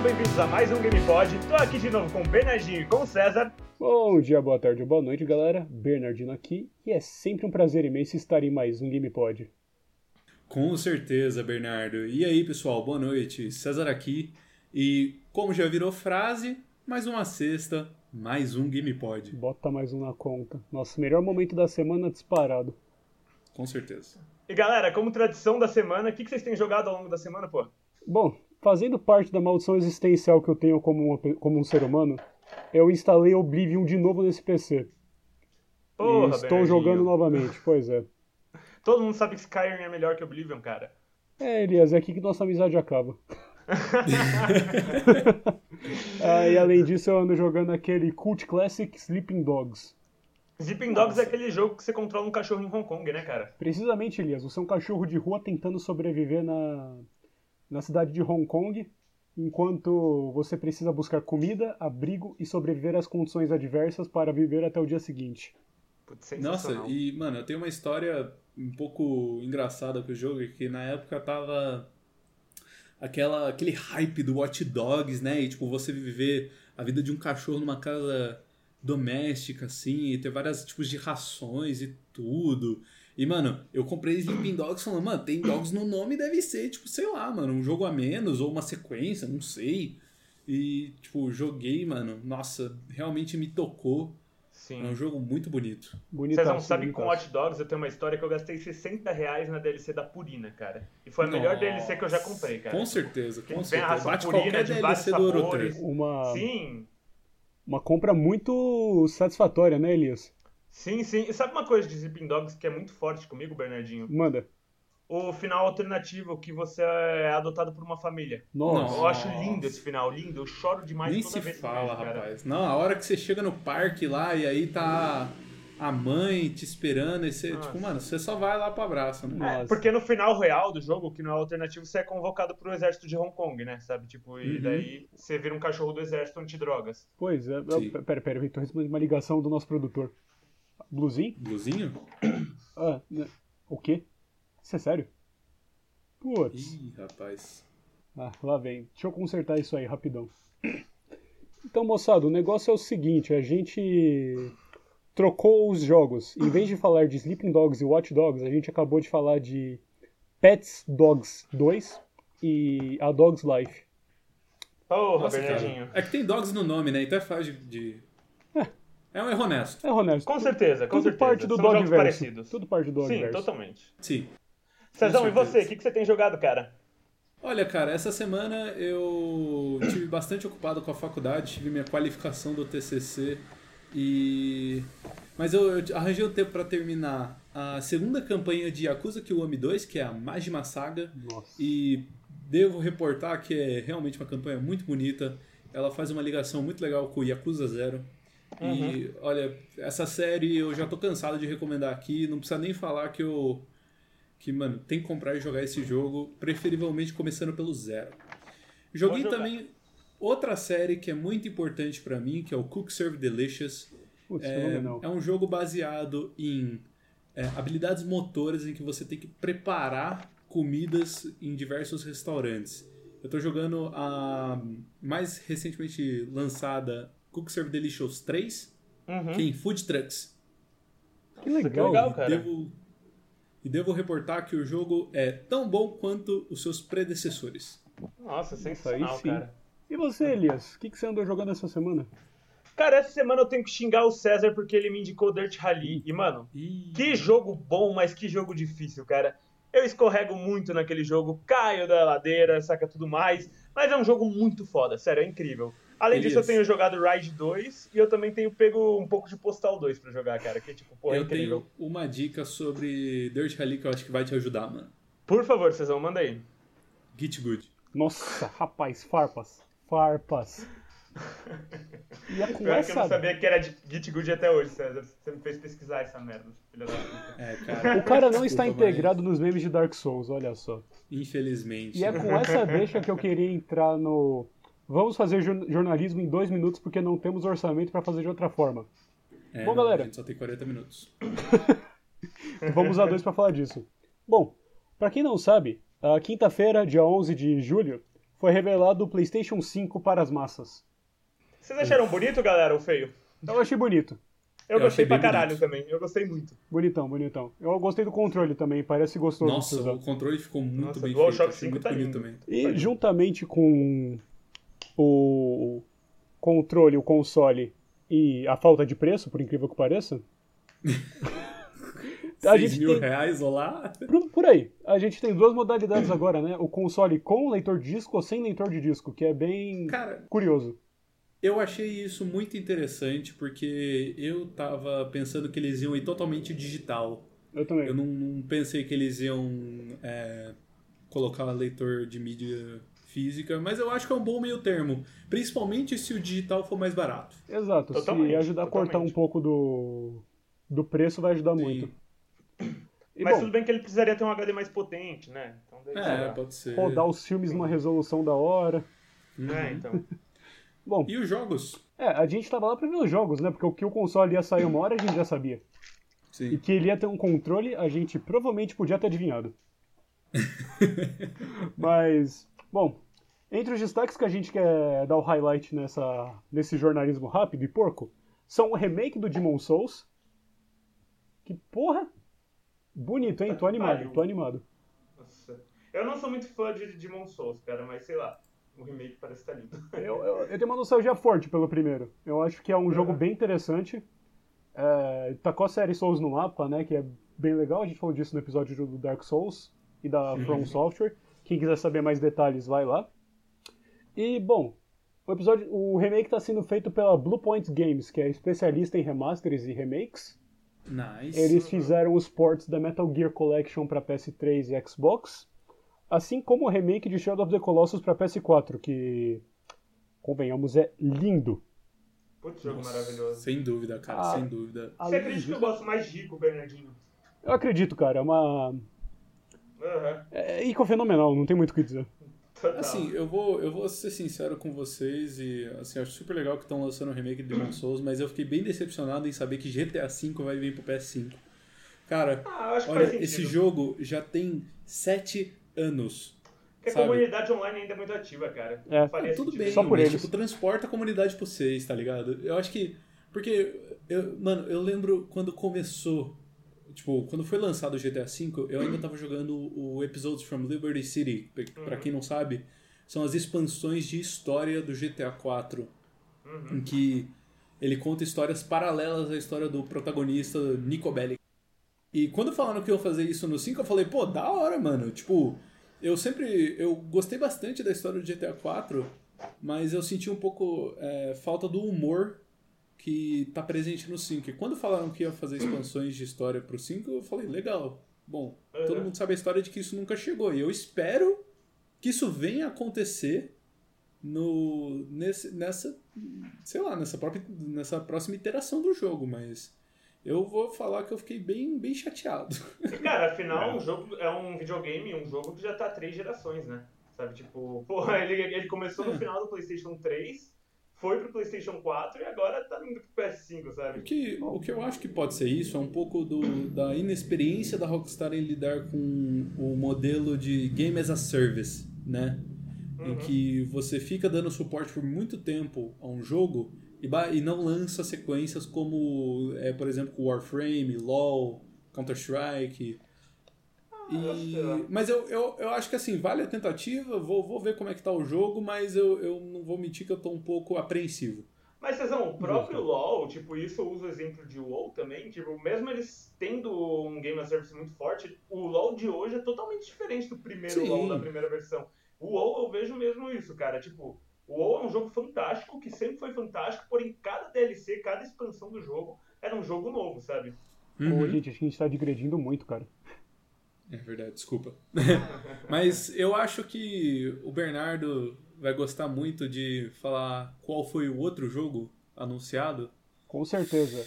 Sejam bem-vindos a mais um GamePod. Tô aqui de novo com o Bernardinho e com o César. Bom dia, boa tarde ou boa noite, galera. Bernardino aqui e é sempre um prazer imenso estar em mais um GamePod. Com certeza, Bernardo. E aí, pessoal, boa noite. César aqui. E como já virou frase, mais uma sexta, mais um GamePod. Bota mais um na conta. Nosso melhor momento da semana disparado. Com certeza. E galera, como tradição da semana, o que, que vocês têm jogado ao longo da semana, pô? Bom, fazendo parte da maldição existencial que eu tenho como, uma- como um ser humano, eu instalei Oblivion de novo nesse PC. Porra, e estou Bernardinho. jogando novamente, pois é. Todo mundo sabe que Skyrim é melhor que Oblivion, cara. É, Elias, é aqui que nossa amizade acaba. ah, e além disso, eu ando jogando aquele Cult Classic Sleeping Dogs. Zipping Dogs é aquele jogo que você controla um cachorro em Hong Kong, né, cara? Precisamente, Elias, você é um cachorro de rua tentando sobreviver na, na cidade de Hong Kong, enquanto você precisa buscar comida, abrigo e sobreviver às condições adversas para viver até o dia seguinte. Putz, Nossa, e, mano, eu tenho uma história um pouco engraçada com o jogo, que na época tava aquela, aquele hype do Watch Dogs, né? E, tipo, você viver a vida de um cachorro numa casa doméstica, assim, e ter vários tipos de rações e tudo. E, mano, eu comprei Sleeping Dogs falando, mano, tem dogs no nome, deve ser, tipo, sei lá, mano, um jogo a menos ou uma sequência, não sei. E, tipo, joguei, mano, nossa, realmente me tocou. É um Sim. jogo muito bonito. Bonitaço, Vocês não sabem que com. Watch Dogs eu tenho uma história que eu gastei 60 reais na DLC da Purina, cara. E foi a melhor Nossa. DLC que eu já comprei, cara. Com certeza, com certeza. Bate purina qualquer de DLC do sabores. 3. Uma, Sim, uma compra muito satisfatória, né, Elias? Sim, sim. E sabe uma coisa de Zipping Dogs que é muito forte comigo, Bernardinho? Manda. O final alternativo que você é adotado por uma família. Nossa. Eu acho lindo esse final, lindo. Eu choro demais Nem toda se vez que fala, vejo, cara. rapaz. Não, a hora que você chega no parque lá e aí tá a mãe te esperando e você, Nossa. tipo, mano, você só vai lá pro abraço, né? Nossa. Porque no final real do jogo, que não é alternativo, você é convocado pro exército de Hong Kong, né? Sabe? Tipo, e Uhum. daí você vira um cachorro do exército antidrogas. Pois é. Sim. Pera, pera, tô recebendo uma ligação do nosso produtor. Bluzinho? Blusinho? Ah, né? o quê? Isso é sério? Putz. Ih, rapaz. Ah, lá vem. Deixa eu consertar isso aí rapidão. Então, moçada, o negócio é o seguinte: a gente trocou os jogos. Em vez de falar de Sleeping Dogs e Watch Dogs, a gente acabou de falar de Pets Dogs 2 e A Dog's Life. Porra, Nossa, Bernardinho. cara. É que tem dogs no nome, né? Então é fácil de. de- É um erro honesto. É honesto. Com certeza, com Tudo certeza. parte do São jogos parecidos. Tudo parte do Sim, Dogverse. totalmente. Sim. Cezão, e você? O que, que você tem jogado, cara? Olha, cara, essa semana eu tive bastante ocupado com a faculdade, tive minha qualificação do TCC e mas eu, eu arranjei um tempo pra terminar a segunda campanha de Yakuza Kiwami 2, que é a Majima Saga, Nossa. e devo reportar que é realmente uma campanha muito bonita. Ela faz uma ligação muito legal com o Yakuza Zero. E olha, essa série eu já tô cansado de recomendar aqui, não precisa nem falar que eu que, mano, tem que comprar e jogar esse jogo, preferivelmente começando pelo zero. Joguei também outra série que é muito importante pra mim, que é o Cook Serve Delicious. Putz, É, é um jogo baseado em é, habilidades motoras em que você tem que preparar comidas em diversos restaurantes. Eu tô jogando a mais recentemente lançada Cook Serve Delicious 3, Uhum. que é em Food Trucks. Que legal. que legal, cara. Devo, e devo reportar que o jogo é tão bom quanto os seus predecessores. Nossa, sensacional, sim. cara. E você, Elias? O que, que você andou jogando essa semana? Cara, essa semana eu tenho que xingar o César porque ele me indicou Dirt Rally. E, mano, Ih, que jogo bom, mas que jogo difícil, cara. Eu escorrego muito naquele jogo, caio da ladeira, saca tudo mais. Mas é um jogo muito foda, sério, é incrível. Além disso, eu tenho jogado Ride 2 e eu também tenho pego um pouco de Postal 2 pra jogar, cara. Que, tipo, porra, eu incrível. tenho uma dica sobre Dirt Rally que eu acho que vai te ajudar, mano. Por favor, Cezão, manda aí. Git Good. Nossa, rapaz, farpas. Farpas. E é com Pior que eu não essa. sabia que era de Git Good até hoje, César. Você me fez pesquisar essa merda, filha da puta. É, cara. O cara não está desculpa, integrado nos memes de Dark Souls, olha só. mas, Infelizmente. E é com essa deixa que eu queria entrar no. Vamos fazer jor- jornalismo em dois minutos porque não temos orçamento para fazer de outra forma. É, Bom, não, galera. A gente só tem 40 minutos. Vamos usar dois para falar disso. Bom, para quem não sabe, a quinta-feira, dia 11 de julho, foi revelado o PlayStation 5 para as massas. Vocês acharam bonito, galera, ou feio? Eu achei bonito. Eu, Eu gostei pra caralho bonito. também. Eu gostei muito. Bonitão, bonitão. Eu gostei do controle também, parece gostoso Nossa, o controle ficou muito Nossa, bem feito. Achei 5 muito tá bonito lindo. também. E juntamente com o controle, o console e a falta de preço, por incrível que pareça, a 6 gente mil tem, reais, olá? por, por aí, a gente tem duas modalidades agora, né? O console com leitor de disco ou sem leitor de disco, que é bem Cara, curioso. eu achei isso muito interessante porque eu tava pensando que eles iam ir totalmente digital. Eu também. Eu não, não pensei que eles iam é, colocar leitor de mídia física, mas eu acho que é um bom meio termo. Principalmente se o digital for mais barato. Exato, Totalmente, se ajudar a cortar um pouco do, do preço, vai ajudar Sim. muito. E, Mas bom, tudo bem que ele precisaria ter um HD mais potente, né? Então, É, pode ser. rodar os filmes numa resolução da hora. Uhum. É, então. Bom, E os jogos? é, a gente tava lá pra ver os jogos, né? Porque o que o console ia sair uma hora a gente já sabia. E Sim. que ele ia ter um controle, a gente provavelmente podia ter adivinhado. Mas, bom, entre os destaques que a gente quer dar o highlight nessa, nesse jornalismo rápido e porco, são o remake do Demon Souls. Que porra! Bonito, hein? Tô animado, tô animado. Nossa. Eu não sou muito fã de Demon Souls, cara, mas sei lá. O remake parece estar lindo. Eu, eu, eu tenho uma nostalgia forte pelo primeiro. Eu acho que é um jogo bem interessante. É, tacou a série Souls no mapa, né? Que é bem legal. A gente falou disso no episódio do Dark Souls e da From Software. Quem quiser saber mais detalhes, vai lá. E, bom, o, episódio, o remake está sendo feito pela Bluepoint Games, que é especialista em remasters e remakes. Nice. Eles fizeram os ports da Metal Gear Collection para PS3 e Xbox, assim como o remake de Shadow of the Colossus para PS4, que, convenhamos, é lindo. Putz, jogo Nossa, maravilhoso. Sem dúvida, cara, Ah. sem dúvida. Você acredita que eu gosto mais de Rico, Bernardinho? Eu acredito, cara, é uma. Aham. É Ico fenomenal, não tem muito o que dizer. Assim, eu vou, eu vou ser sincero com vocês e assim, acho super legal que estão lançando o remake de Demon Souls, mas eu fiquei bem decepcionado em saber que GTA V vai vir pro PS5. Cara, Ah, eu acho que olha, esse jogo já tem sete anos. Porque a sabe? comunidade online ainda é muito ativa, cara. É. Faria Tudo sentido. bem, Só por mas eles. tipo, transporta a comunidade pra vocês, tá ligado? Eu acho que. Porque, eu, mano, eu lembro quando começou. Tipo, quando foi lançado o GTA V, eu ainda tava jogando o Episodes from Liberty City. Pra- Pra Uhum. quem não sabe, são as expansões de história do GTA IV. Uhum. Em que ele conta histórias paralelas à história do protagonista Nico Bellic. E quando falaram que iam fazer isso no 5, eu falei, pô, da hora, mano. Tipo, eu sempre. Eu gostei bastante da história do GTA 4, mas eu senti um pouco é, falta do humor que tá presente no 5. E quando falaram que ia fazer expansões de história pro 5, eu falei, legal. Bom, todo Uhum. mundo sabe a história de que isso nunca chegou. E eu espero que isso venha a acontecer no nesse, nessa sei lá nessa própria nessa próxima iteração do jogo mas eu vou falar que eu fiquei bem bem chateado E, cara, afinal, um jogo é um videogame, um jogo que já tá há três gerações, né? Sabe, tipo, porra, ele, ele começou no É. final do PlayStation 3, foi pro PlayStation 4 e agora tá indo pro PS5, o sabe? que o que eu acho que pode ser isso é um pouco do, da inexperiência da Rockstar em lidar com o modelo de game as a service né em Uhum. que você fica dando suporte por muito tempo a um jogo e, e não lança sequências como, é, por exemplo, Warframe, LoL, Counter-Strike. Eu E- mas eu, eu, eu acho que assim, vale a tentativa, vou, vou ver como é que tá o jogo, mas eu, eu não vou mentir que eu tô um pouco apreensivo. Mas, Cezão, o próprio LoL, tipo, isso eu uso o exemplo de WoW também, tipo, mesmo eles tendo um game as service muito forte, o LoL de hoje é totalmente diferente do primeiro Sim. LoL, da primeira versão. O WoW eu vejo mesmo isso, cara, tipo, o WoW é um jogo fantástico, que sempre foi fantástico, porém cada DLC, cada expansão do jogo era um jogo novo, sabe? Pô, Uhum. gente, acho que a gente tá digredindo muito, cara. É verdade, desculpa. Mas eu acho que o Bernardo vai gostar muito de falar qual foi o outro jogo anunciado. Com certeza.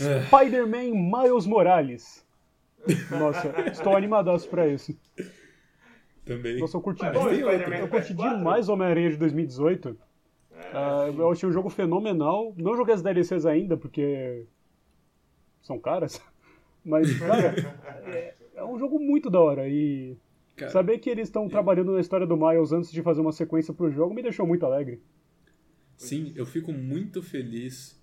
É. Spider-Man Miles Morales. Nossa, estou animadaço pra isso. Também. Nossa, eu curti, Mas de- Spider-Man eu curti PS4? demais Homem-Aranha de 2018. É, Ah, eu achei um jogo fenomenal. Não joguei as DLCs ainda, porque são caras. Mas, cara, é, é um jogo muito da hora. E Cara, Saber que eles estão trabalhando na história do Miles antes de fazer uma sequência pro jogo me deixou muito alegre. Sim, eu fico muito feliz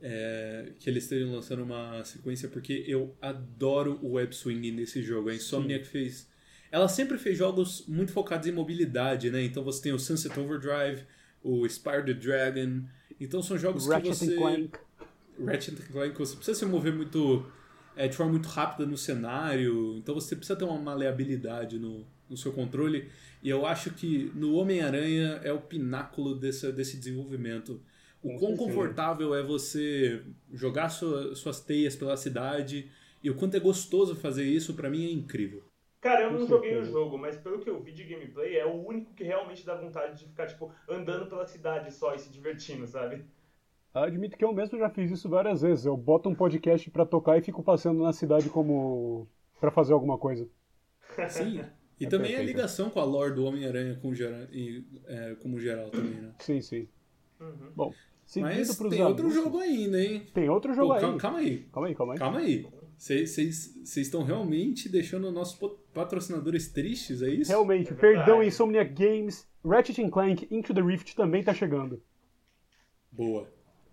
é, que eles estejam lançando uma sequência, porque eu adoro o web swing nesse jogo. A Insomniac fez. Ela sempre fez jogos muito focados em mobilidade, né? Então você tem o Sunset Overdrive, o Spire the Dragon. Então são jogos Ratchet que você. and Clank. Ratchet and Clank, você precisa se mover muito. É, de forma muito rápida no cenário, então você precisa ter uma maleabilidade no, no seu controle. E eu acho que no Homem-Aranha é o pináculo desse, desse desenvolvimento. O Com quão confortável é você jogar sua- suas teias pela cidade e o quanto é gostoso fazer isso, pra mim é incrível. Cara, eu não joguei o jogo, mas pelo que eu vi de gameplay, é o único que realmente dá vontade de ficar, tipo, andando pela cidade só e se divertindo, sabe? Admito que eu mesmo já fiz isso várias vezes. Eu boto um podcast pra tocar e fico passeando na cidade como pra fazer alguma coisa. Sim. E É também a perfeito. ligação com a lore do Homem-Aranha com e, é, como geral também, né? Sim, sim. Uhum. Bom, seguindo Mas tem outro jogo ainda, hein? Tem outro Pô, jogo aí. calma, calma aí. Calma aí, calma aí. Calma aí. Vocês estão realmente deixando nossos patrocinadores tristes, é isso? Realmente, É perdão Insomniac Games, Ratchet and Clank Into the Rift também tá chegando. Boa.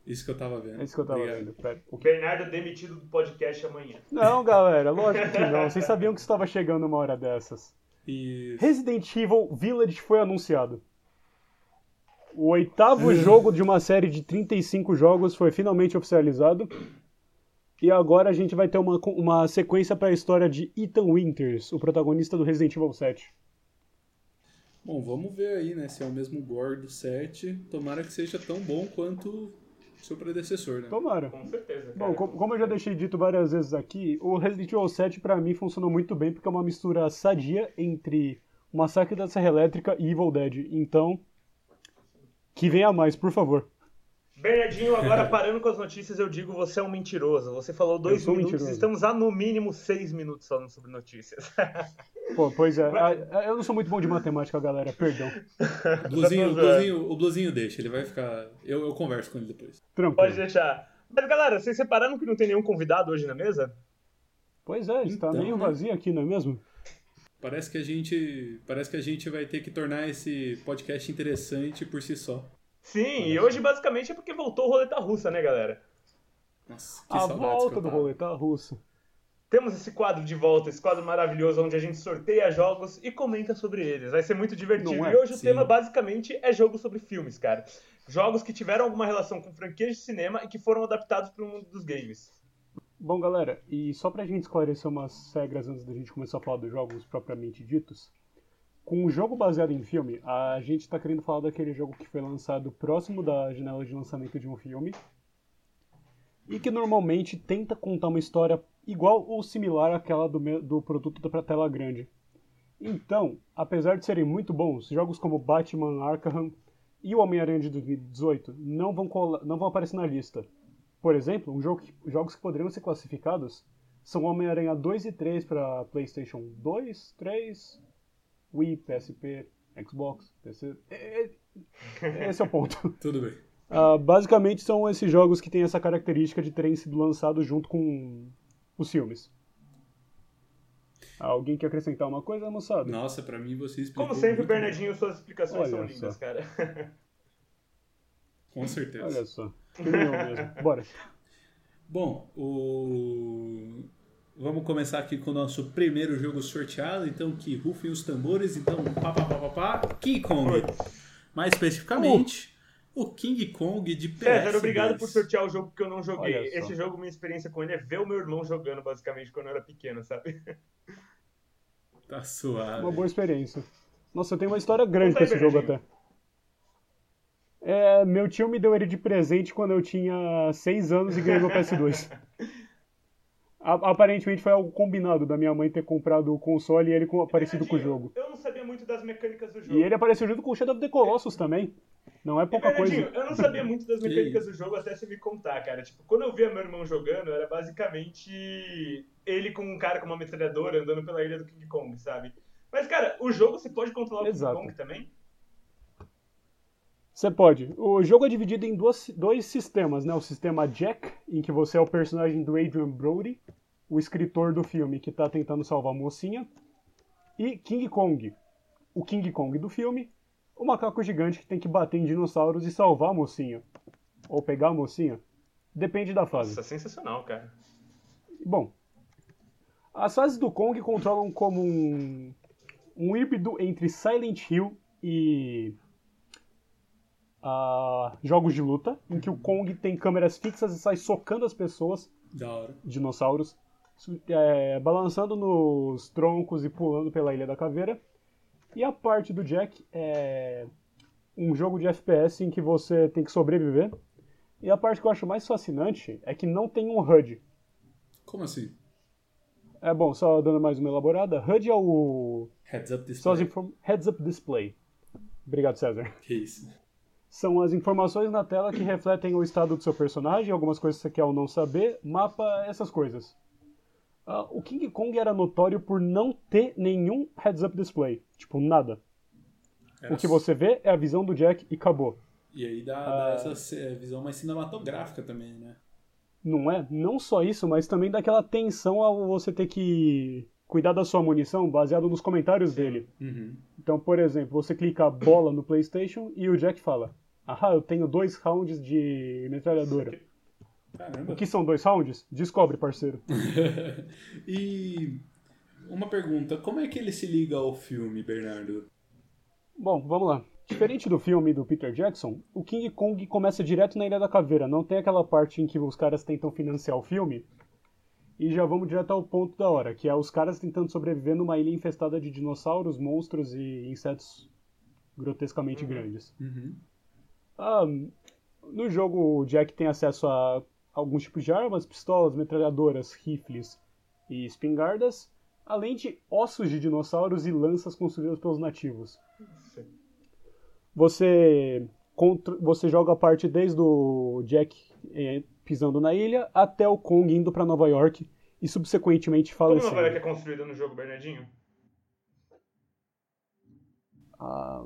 Isso que eu tava vendo. É isso que eu tava Obrigado. vendo. Pera. O Bernardo é demitido do podcast amanhã. Não, galera, lógico que não. Vocês sabiam que estava chegando uma hora dessas. E Resident Evil Village foi anunciado. O oitavo jogo de uma série de 35 jogos foi finalmente oficializado. E agora a gente vai ter uma, uma sequência para a história de Ethan Winters, o protagonista do Resident Evil 7. Bom, vamos ver aí, né? Se é o mesmo gore do 7. Tomara que seja tão bom quanto seu predecessor, né? Tomara. Com certeza, cara. Bom, co- como eu já deixei dito várias vezes aqui, o Resident Evil 7 pra mim funcionou muito bem porque é uma mistura sadia entre o Massacre da Serra Elétrica e Evil Dead. Então, que venha mais, por favor. Bernardinho, agora parando com as notícias, eu digo você é um mentiroso. Você falou dois minutos, mentiroso. estamos há no mínimo seis minutos falando sobre notícias. Pô, pois é, a- a- eu não sou muito bom de matemática, galera, perdão. O blusinho, o, Tá blusinho, o blusinho deixa, ele vai ficar. Eu, eu converso com ele depois. Pode Tranquilo. deixar. Mas galera, vocês separaram que não tem nenhum convidado hoje na mesa? Pois é, está Então, meio né? vazio aqui, não é mesmo? Parece que a gente. Parece que a gente vai ter que tornar esse podcast interessante por si só. Sim, e hoje basicamente é porque voltou o Roleta Russa, né, galera? Nossa, que A volta do roleta russa. Temos esse quadro de volta, esse quadro maravilhoso onde a gente sorteia jogos e comenta sobre eles. Vai ser muito divertido. É? E hoje o Sim. tema basicamente é jogo sobre filmes, cara. Jogos que tiveram alguma relação com franquias de cinema e que foram adaptados para o mundo dos games. Bom, galera, e só pra gente esclarecer umas regras antes da gente começar a falar dos jogos propriamente ditos. Com um jogo baseado em filme, a gente tá querendo falar daquele jogo que foi lançado próximo da janela de lançamento de um filme. E que normalmente tenta contar uma história igual ou similar àquela do, do produto pra tela grande. Então, apesar de serem muito bons, jogos como Batman Arkham e o Homem-Aranha de 2018 não vão, não vão aparecer na lista. Por exemplo, um jogo que- jogos que poderiam ser classificados são Homem-Aranha 2 e 3 para PlayStation 2, 3, Wii, PSP, Xbox, PC. É- é- Esse é o ponto. Tudo bem. Ah, basicamente são esses jogos que têm essa característica de terem sido lançados junto com os filmes. Alguém quer acrescentar uma coisa, moçada? Nossa, pra mim você explicou. Como sempre, muito bem. Bernardinho, suas explicações Olha são lindas, só. cara. Com certeza. Olha só. Bora. Bom, o... vamos começar aqui com o nosso primeiro jogo sorteado. Então, que rufem os tambores. Então, pá, pá, pá, pá, pá, King Kong. Mais especificamente, o King Kong de PS2. César, obrigado por sortear o jogo que eu não joguei. Esse jogo, minha experiência com ele é ver o meu irmão jogando, basicamente, quando eu era pequeno, sabe? Tá suave. Uma boa experiência. Nossa, eu tenho uma história grande com esse jogo até. É, meu tio me deu ele de presente quando eu tinha 6 anos e ganhei meu PS2. Aparentemente foi algo combinado da minha mãe ter comprado o console e ele com, parecido com o jogo. Eu não sabia muito das mecânicas do jogo. E ele apareceu junto com o Shadow of the Colossus também. Não é pouca Bernardinho, coisa. eu não sabia muito das mecânicas do jogo até você me contar, cara. Tipo, quando eu via meu irmão jogando, era basicamente ele com um cara com uma metralhadora andando pela ilha do King Kong, sabe? Mas, cara, o jogo você pode controlar o Exato. King Kong também? Você pode. O jogo é dividido em duas, dois sistemas, né? O sistema Jack, em que você é o personagem do Adrian Brody, o escritor do filme que tá tentando salvar a mocinha. E King Kong. O King Kong do filme, o macaco gigante que tem que bater em dinossauros e salvar a mocinha. Ou pegar a mocinha. Depende da fase. Nossa, sensacional, cara. Bom, as fases do Kong controlam como um, um híbrido entre Silent Hill e ah, jogos de luta, em que o Kong tem câmeras fixas e sai socando as pessoas, Da hora. dinossauros, é, balançando nos troncos e pulando pela Ilha da Caveira. E a parte do Jack é um jogo de FPS em que você tem que sobreviver. E a parte que eu acho mais fascinante é que não tem um HUD. Como assim? É bom, só dando mais uma elaborada. HUD é o Heads up as display. inform... Heads Up Display. Obrigado, César. Que isso. São as informações na tela que refletem o estado do seu personagem, algumas coisas que você quer ou não saber, mapa, essas coisas. Ah, o King Kong era notório por não ter nenhum Heads Up Display. Tipo, nada. Era O que você vê é a visão do Jack e acabou. E aí dá, Ah. dá essa ce- visão mais cinematográfica também, né? Não é? Não só isso, mas também dá aquela tensão ao você ter que cuidar da sua munição baseado nos comentários dele. Uhum. Então, por exemplo, você clica bola no PlayStation e o Jack fala: Ahá, eu tenho dois rounds de metralhadora. Caramba. O que são dois rounds? Descobre, parceiro. e uma pergunta, como é que ele se liga ao filme, Bernardo? Bom, vamos lá. Diferente do filme do Peter Jackson, o King Kong começa direto na Ilha da Caveira. Não tem aquela parte em que os caras tentam financiar o filme. E já vamos direto ao ponto da hora, que é os caras tentando sobreviver numa ilha infestada de dinossauros, monstros e insetos grotescamente grandes. Uhum. Ah, no jogo, o Jack tem acesso a alguns tipos de armas, pistolas, metralhadoras, rifles e espingardas, além de ossos de dinossauros e lanças construídas pelos nativos. Você, contra- você joga a parte desde o Jack eh, pisando na ilha até o Kong indo para Nova York e subsequentemente Como falecendo. Nova York é construída no jogo, Bernardinho? Ah,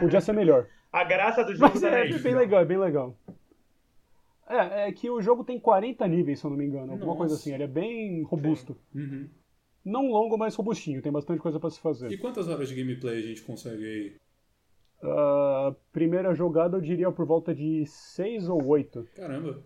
podia ser melhor. A graça do jogo Mas tá é, nisso. bem legal, é bem legal. É, é que o jogo tem 40 níveis, se eu não me engano. Alguma Nossa. coisa assim. Ele é bem robusto. Uhum. Não longo, mas robustinho. Tem bastante coisa pra se E fazer. quantas horas de gameplay a gente consegue aí? Ah, primeira jogada eu diria por volta de 6 ou 8. Caramba.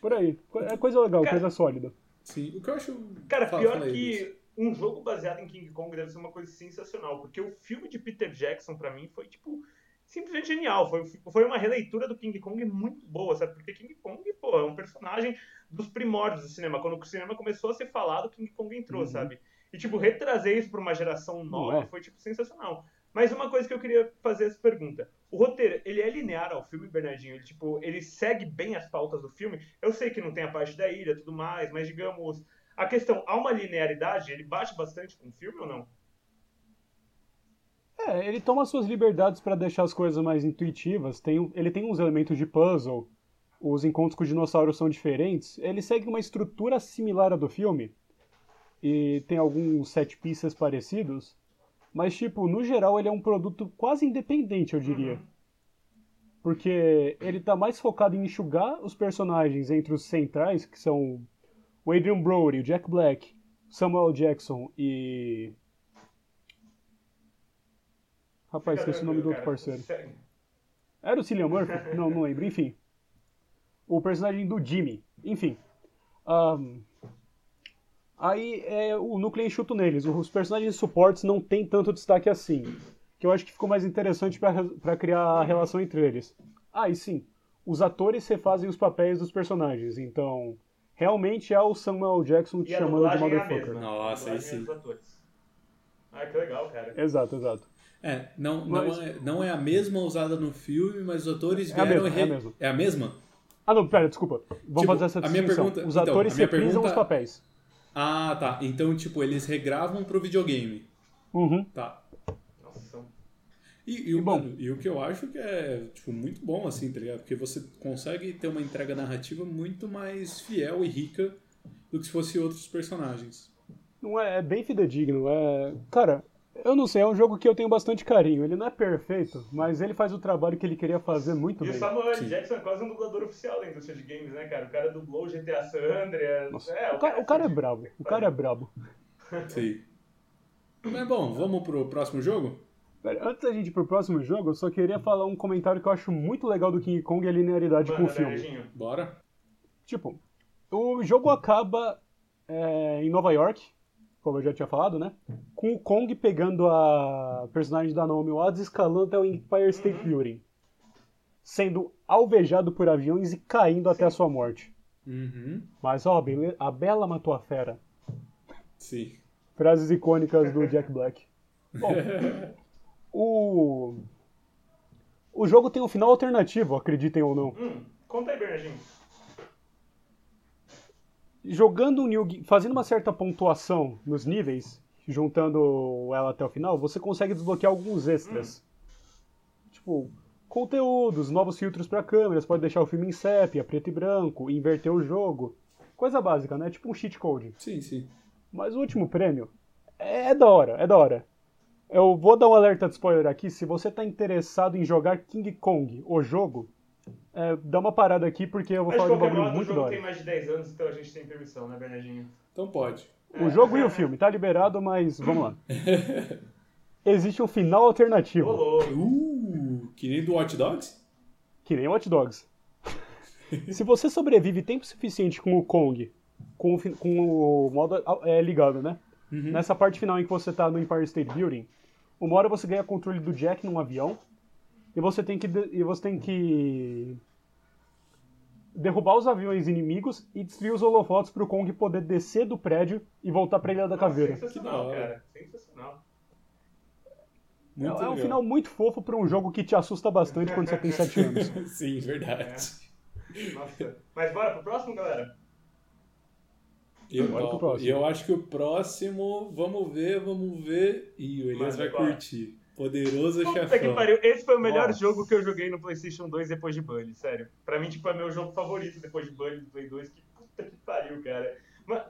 Por aí. É coisa legal, Cara- coisa sólida. Sim, o que eu acho... Cara, Fala- pior fala que um jogo baseado em King Kong deve ser uma coisa sensacional, porque o filme de Peter Jackson, pra mim, foi, tipo, simplesmente genial. Foi, foi uma releitura do King Kong muito boa, sabe? Porque King Kong, pô, é um personagem dos primórdios do cinema. Quando o cinema começou a ser falado, King Kong entrou, Uhum. sabe? E, tipo, retrazer isso pra uma geração nova é? foi, tipo, sensacional. Mas uma coisa que eu queria fazer essa pergunta. O roteiro, ele é linear ao filme, Bernardinho? Ele, tipo, ele segue bem as pautas do filme? Eu sei que não tem a parte da ilha e tudo mais, mas, digamos, a questão, há uma linearidade? Ele bate bastante com o filme ou não? É, ele toma suas liberdades pra deixar as coisas mais intuitivas. Tem, ele tem uns elementos de puzzle. Os encontros com os dinossauros são diferentes. Ele segue uma estrutura similar à do filme. E tem alguns set pieces parecidos. Mas, tipo, no geral, ele é um produto quase independente, eu diria. Porque ele tá mais focado em enxugar os personagens entre os centrais, que são o Adrian Brody, o Jack Black, Samuel Jackson e. Rapaz, esqueci o nome do outro parceiro. Era o Cillian Murphy? Não, não lembro. Enfim. O personagem do Jimmy. Enfim. Ahn, aí é o núcleo enxuto neles. Os personagens de suportes não tem tanto destaque assim. Que eu acho que ficou mais interessante pra pra criar a relação entre eles. Ah, e sim. Os atores refazem os papéis dos personagens. Então, realmente é o Samuel Jackson te E a chamando de é a motherfucker. mesma. Nossa, A aí é sim. Ah, que legal, cara. Exato, exato. É, não, Mas- não, é, não é a mesma usada no filme, mas os atores É a vieram... mesma, e é a re- mesma. É a mesma? Ah, não, pera, desculpa. Vamos Tipo, fazer essa a minha distinção. pergunta- Os então, atores a minha reprisam pergunta- os papéis. Ah, tá. Então, tipo, eles regravam pro videogame. Uhum. Tá. Nossa. E, e, o, E bom. e o que eu acho que é, tipo, muito bom, assim, tá ligado? Porque você consegue ter uma entrega narrativa muito mais fiel e rica do que se fosse outros personagens. Não é, é bem fidedigno. É... Cara, eu não sei, é um jogo que eu tenho bastante carinho. Ele não é perfeito, mas ele faz o trabalho que ele queria fazer muito E o bem. Samuel L. Sim. Jackson é quase um dublador oficial da indústria de games, né, cara? O cara dublou o GTA San Andreas. Nossa, É, o, cara, o cara é fudido. brabo. O cara é brabo. Sim. Mas bom, vamos pro próximo jogo? Pera, antes da gente ir pro próximo jogo, eu só queria falar um comentário que eu acho muito legal do King Kong e a linearidade com o Manda, filme. Bernardinho. Bora? Tipo, o jogo acaba é, em Nova York, como eu já tinha falado, né? Com o Kong pegando a personagem da Naomi Watts e escalando até o Empire State Building. Sendo alvejado por aviões e caindo até a sua morte. Uhum. Mas, ó, a Bela matou a fera. Sim. Frases icônicas do Jack Black. Bom, o... O jogo tem um final alternativo, acreditem ou não. Hum, conta aí, Bernardinho. Jogando o New Ge- fazendo uma certa pontuação nos níveis, juntando ela até o final, você consegue desbloquear alguns extras. Tipo, conteúdos, novos filtros para câmeras, pode deixar o filme em sépia, preto e branco, inverter o jogo. Coisa básica, né? Tipo um cheat code. Sim, sim. Mas o último prêmio é da hora, é da hora. Eu vou dar um alerta de spoiler aqui. Se você tá interessado em jogar King Kong, o jogo, é, dá uma parada aqui porque eu vou Mas falar de um bagulho modo, o muito da jogo hora. tem mais de 10 anos, então a gente tem permissão, né, Bernardinho? Então pode. O jogo e o filme, tá liberado, mas vamos lá. Existe um final alternativo. Uh, que nem do Watch Dogs? que nem Watch Dogs. Se você sobrevive tempo suficiente com o Kong, com o, com o modo é, ligado, né? Nessa parte final em que você tá no Empire State Building, uma hora você ganha controle do Jack num avião e você tem que e você tem que derrubar os aviões inimigos e destruir os holofotes pro Kong poder descer do prédio e voltar pra Ilha da Caveira. Sensacional, cara. Sensacional. É, Muito é um legal. final muito fofo pra um jogo que te assusta bastante quando você tem 7 anos. Sim, verdade. Nossa. Mas bora pro próximo, galera? Eu, Bora pro próximo. E eu acho que o próximo, vamos ver, vamos ver. Ih, o Elias vai bora. curtir. Poderoso Puta que chefão. pariu. Esse foi o melhor Nossa. jogo que eu joguei no PlayStation 2 depois de Bully, sério. Pra mim, tipo, é meu jogo favorito depois de Bully do Play 2. Que puta que pariu, cara. Mas,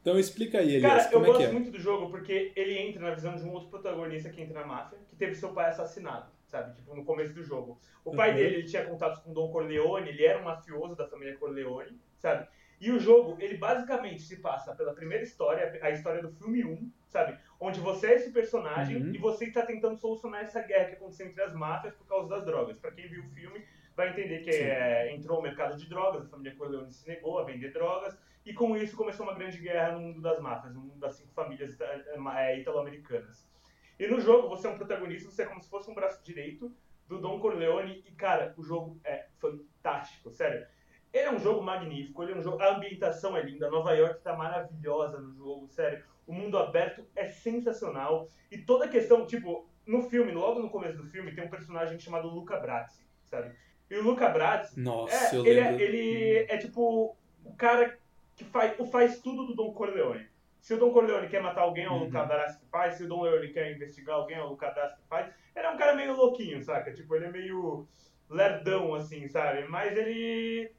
Então explica aí, Elias, cara, eu como é gosto que é? muito do jogo porque ele entra na visão de um outro protagonista que entra na máfia, que teve seu pai assassinado, sabe? Tipo, no começo do jogo. O pai Uhum. dele, ele tinha contatos com Don Corleone, ele era um mafioso da família Corleone, sabe? E o jogo, ele basicamente se passa pela primeira história, a história do filme 1, sabe? Onde você é esse personagem Uhum. e você está tentando solucionar essa guerra que aconteceu entre as máfias por causa das drogas. Pra quem viu o filme, vai entender que é, entrou o mercado de drogas, a família Corleone se negou a vender drogas, e com isso começou uma grande guerra no mundo das máfias, no mundo das cinco famílias ita- eh, italo-americanas. E no jogo, você é um protagonista, você é como se fosse um braço direito do Don Corleone, e cara, o jogo é fantástico, sério. Ele é um jogo magnífico, ele é um jogo, a ambientação é linda, Nova York tá maravilhosa no jogo, sério. O mundo aberto é sensacional. E toda a questão, tipo, no filme, logo no começo do filme, tem um personagem chamado Luca Brazzi, sabe? E o Luca Brazzi, Nossa, é, eu ele, lembro. é, ele é tipo o cara que faz, o faz tudo do Don Corleone. Se o Don Corleone quer matar alguém, é o Uhum. Luca Brasi que faz. Se o Don Corleone quer investigar alguém, é o Luca Brasi que faz. Ele é um cara meio louquinho, saca? Tipo, ele é meio lerdão, assim, sabe? Mas ele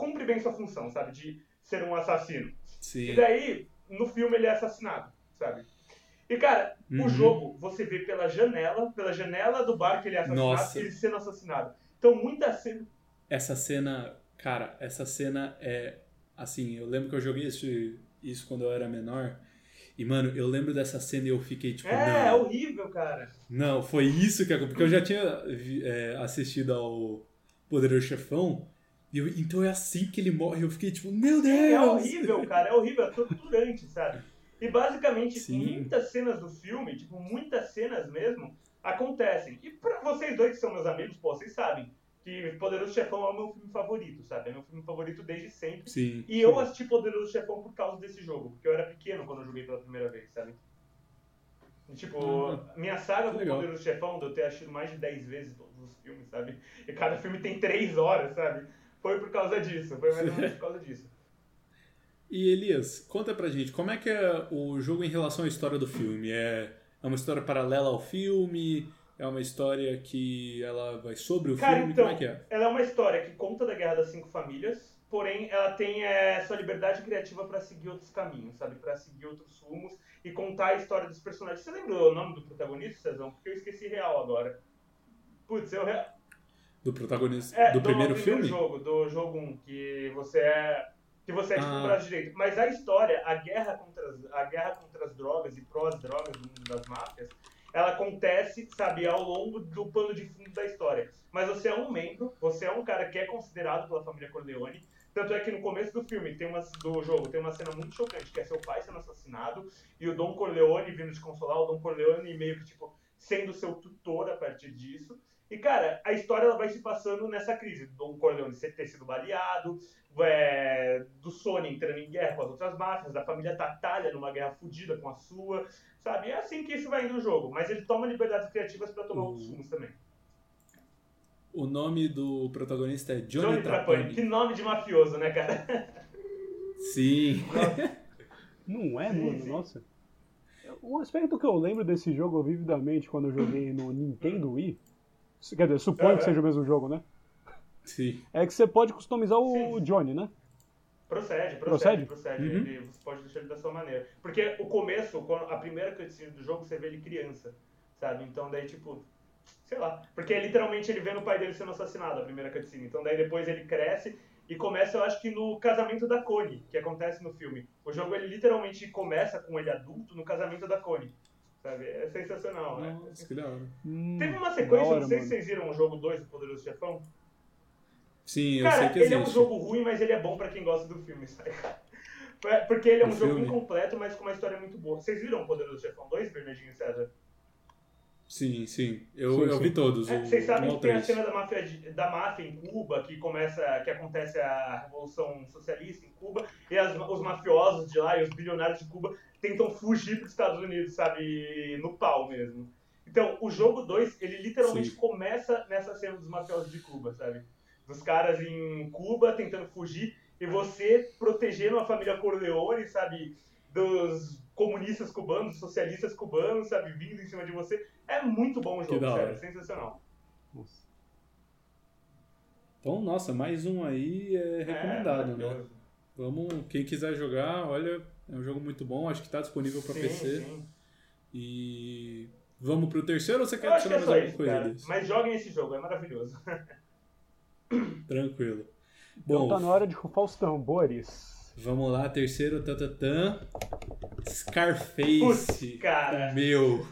cumpre bem sua função, sabe? De ser um assassino. Sim. E daí, no filme, ele é assassinado, sabe? E, cara, Uhum. o jogo, você vê pela janela, pela janela do bar que ele é assassinado, Nossa. ele sendo assassinado. Então, muita cena... Essa cena, cara, essa cena é assim, eu lembro que eu joguei isso, isso quando eu era menor. E, mano, eu lembro dessa cena e eu fiquei tipo, É, é horrível, cara. não, foi isso que aconteceu. Porque eu já tinha é, assistido ao Poderoso Chefão. E eu- então é assim que ele morre. Eu fiquei tipo, meu Deus! É horrível, cara. É horrível, é torturante, sabe? E basicamente, Sim. muitas cenas do filme, tipo, muitas cenas mesmo, acontecem. E pra vocês dois que são meus amigos, pô, vocês sabem que Poderoso Chefão é o meu filme favorito, sabe? É meu filme favorito desde sempre. Sim. E eu assisti Poderoso Chefão por causa desse jogo, porque eu era pequeno quando eu joguei pela primeira vez, sabe? E, tipo, Ah, minha saga com legal. Poderoso Chefão, de eu ter assistido mais de 10 vezes todos os filmes, sabe? E cada filme tem 3 horas, sabe? Foi por causa disso, foi mais ou menos por causa disso. E Elias, conta pra gente, como é que é o jogo em relação à história do filme? É, é uma história paralela ao filme? É uma história que ela vai sobre o Cara, filme? então, como é que é? ela é uma história que conta da Guerra das Cinco Famílias, porém ela tem é, sua liberdade criativa pra seguir outros caminhos, sabe? Pra seguir outros rumos e contar a história dos personagens. Você lembra o nome do protagonista, Cezão? Porque eu esqueci real agora. Putz, eu... Do protagonista É, do primeiro filme? jogo, do jogo 1, que você é... Que você é tipo Ah. braço direito. Mas a história, a guerra contra as, a guerra contra as drogas e pró-drogas no mundo das máfias, ela acontece, sabe, ao longo do pano de fundo da história. Mas você é um membro, você é um cara que é considerado pela família Corleone. Tanto é que no começo do filme, tem uma, do jogo, tem uma cena muito chocante, que é seu pai sendo assassinado e o Dom Corleone vindo te consolar, o Dom Corleone meio que, tipo, sendo seu tutor a partir disso. E, cara, a história ela vai se passando nessa crise do Dom Corleone ter sido baleado, é, do Sony entrando em guerra com as outras máfias, da família Tatalha numa guerra fodida com a sua, sabe? É assim que isso vai indo no jogo, mas ele toma liberdades criativas para tomar uhum. outros rumos também. O nome do protagonista é Johnny, Johnny Trapani. Trapani. Que nome de mafioso, né, cara? Sim. Não é, mano? Nossa. Um aspecto que eu lembro desse jogo vividamente quando eu joguei no Nintendo Wii, quer dizer, suponho que seja o mesmo jogo, né? Sim. É que você pode customizar o Sim. Johnny, né? Procede, procede, procede. procede. Uhum. Ele, você pode deixar ele da sua maneira. Porque o começo, a primeira cutscene do jogo, você vê ele criança, sabe? Então daí, tipo, sei lá. Porque literalmente ele vê o pai dele sendo assassinado, a primeira cutscene. Então daí depois ele cresce e começa, eu acho que no casamento da Connie, que acontece no filme. O jogo ele literalmente começa com ele adulto no casamento da Connie. Sabe? É sensacional, né? Nossa, que da hora. Teve uma sequência, hora, não sei mano. se vocês viram o jogo 2 do Poderoso Chefão. Sim, eu Cara, sei que ele existe. é um jogo ruim, mas ele é bom pra quem gosta do filme, sabe? Porque ele é um o jogo filme. incompleto, mas com uma história muito boa. Vocês viram o Poderoso Chefão 2, Bernardinho e César? Sim, sim. Eu, sim, eu sim. vi todos. É, vocês sabem que tem a cena da máfia, da máfia em Cuba, que começa, que acontece a Revolução Socialista em Cuba, e as, os mafiosos de lá e os bilionários de Cuba tentam fugir para os Estados Unidos, sabe? No pau mesmo. Então, o jogo 2, ele literalmente sim. começa nessa cena dos mafiosos de Cuba, sabe? Dos caras em Cuba tentando fugir, e você protegendo a família Corleone, sabe? Dos comunistas cubanos, socialistas cubanos, sabe? Vindo em cima de você. É muito bom o jogo, sério, sensacional. Nossa. Então, nossa, mais um aí é, é recomendado, é, né? Vamos, quem quiser jogar, olha, é um jogo muito bom, acho que está disponível para PC. Sim. E vamos pro terceiro ou você quer adicionar é mais alguma coisa cara. Mas joguem esse jogo, é maravilhoso. Tranquilo. Bom, então tá na hora de rufar os tambores. Vamos lá, terceiro, tatatã. Scarface. Putz, cara. Meu.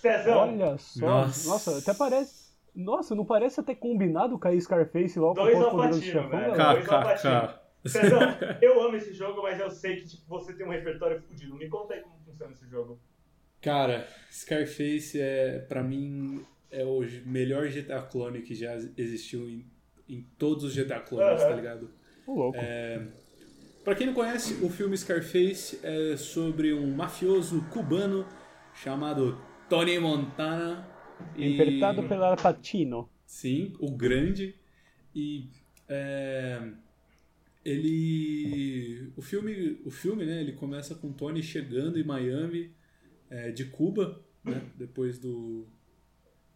Cezão. Olha só. Nossa. Nossa, até parece. Nossa, não parece até combinado cair Scarface logo Dois com o poderoso chefão, velho. KKK. Cezão, eu amo esse jogo, mas eu sei que tipo, você tem um repertório fodido. Me conta aí como funciona esse jogo. Cara, Scarface é, pra mim, é o melhor GTA clone que já existiu em, em todos os GTA clones, uhum. tá ligado? O louco. É, pra quem não conhece, o filme Scarface é sobre um mafioso cubano chamado Tony Montana. Interpretado e... pelo Al Pacino. Sim, o grande. E é, ele, o filme, o filme, né? Ele começa com Tony chegando em Miami é, de Cuba, né? Depois do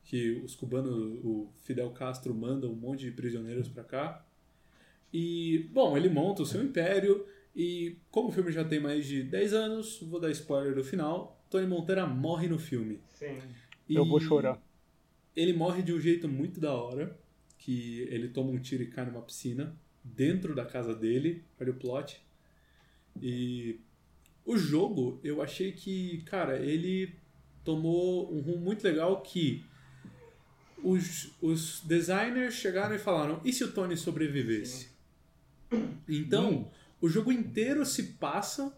que os cubanos, o Fidel Castro manda um monte de prisioneiros para cá. E bom, ele monta o seu império e como o filme já tem mais de 10 anos, vou dar spoiler do final, Tony Montana morre no filme. Sim. E Eu vou chorar. Ele morre de um jeito muito da hora, que ele toma um tiro e cai numa piscina, dentro da casa dele, olha o plot. E o jogo, eu achei que, cara, ele tomou um rumo muito legal que os, os designers chegaram e falaram, e se o Tony sobrevivesse? Então, o jogo inteiro se passa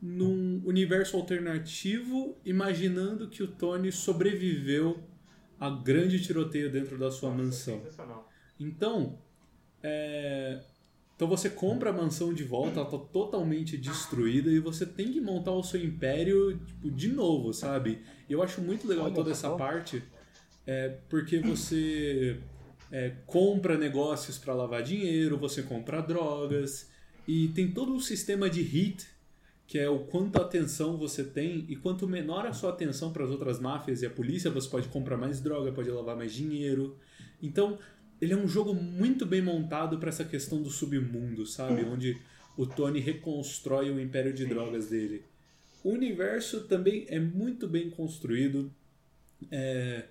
num universo alternativo, imaginando que o Tony sobreviveu a grande tiroteio dentro da sua Nossa, mansão. Então, é... então você compra a mansão de volta, ela está totalmente destruída e você tem que montar o seu império tipo, de novo, sabe? Eu acho muito legal toda essa parte, é, porque você é, compra negócios para lavar dinheiro, você compra drogas e tem todo um sistema de hit que é o quanto atenção você tem e quanto menor a sua atenção para as outras máfias e a polícia, você pode comprar mais droga, pode lavar mais dinheiro. Então, ele é um jogo muito bem montado para essa questão do submundo, sabe? Onde o Tony reconstrói o império de drogas dele. O universo também é muito bem construído. É...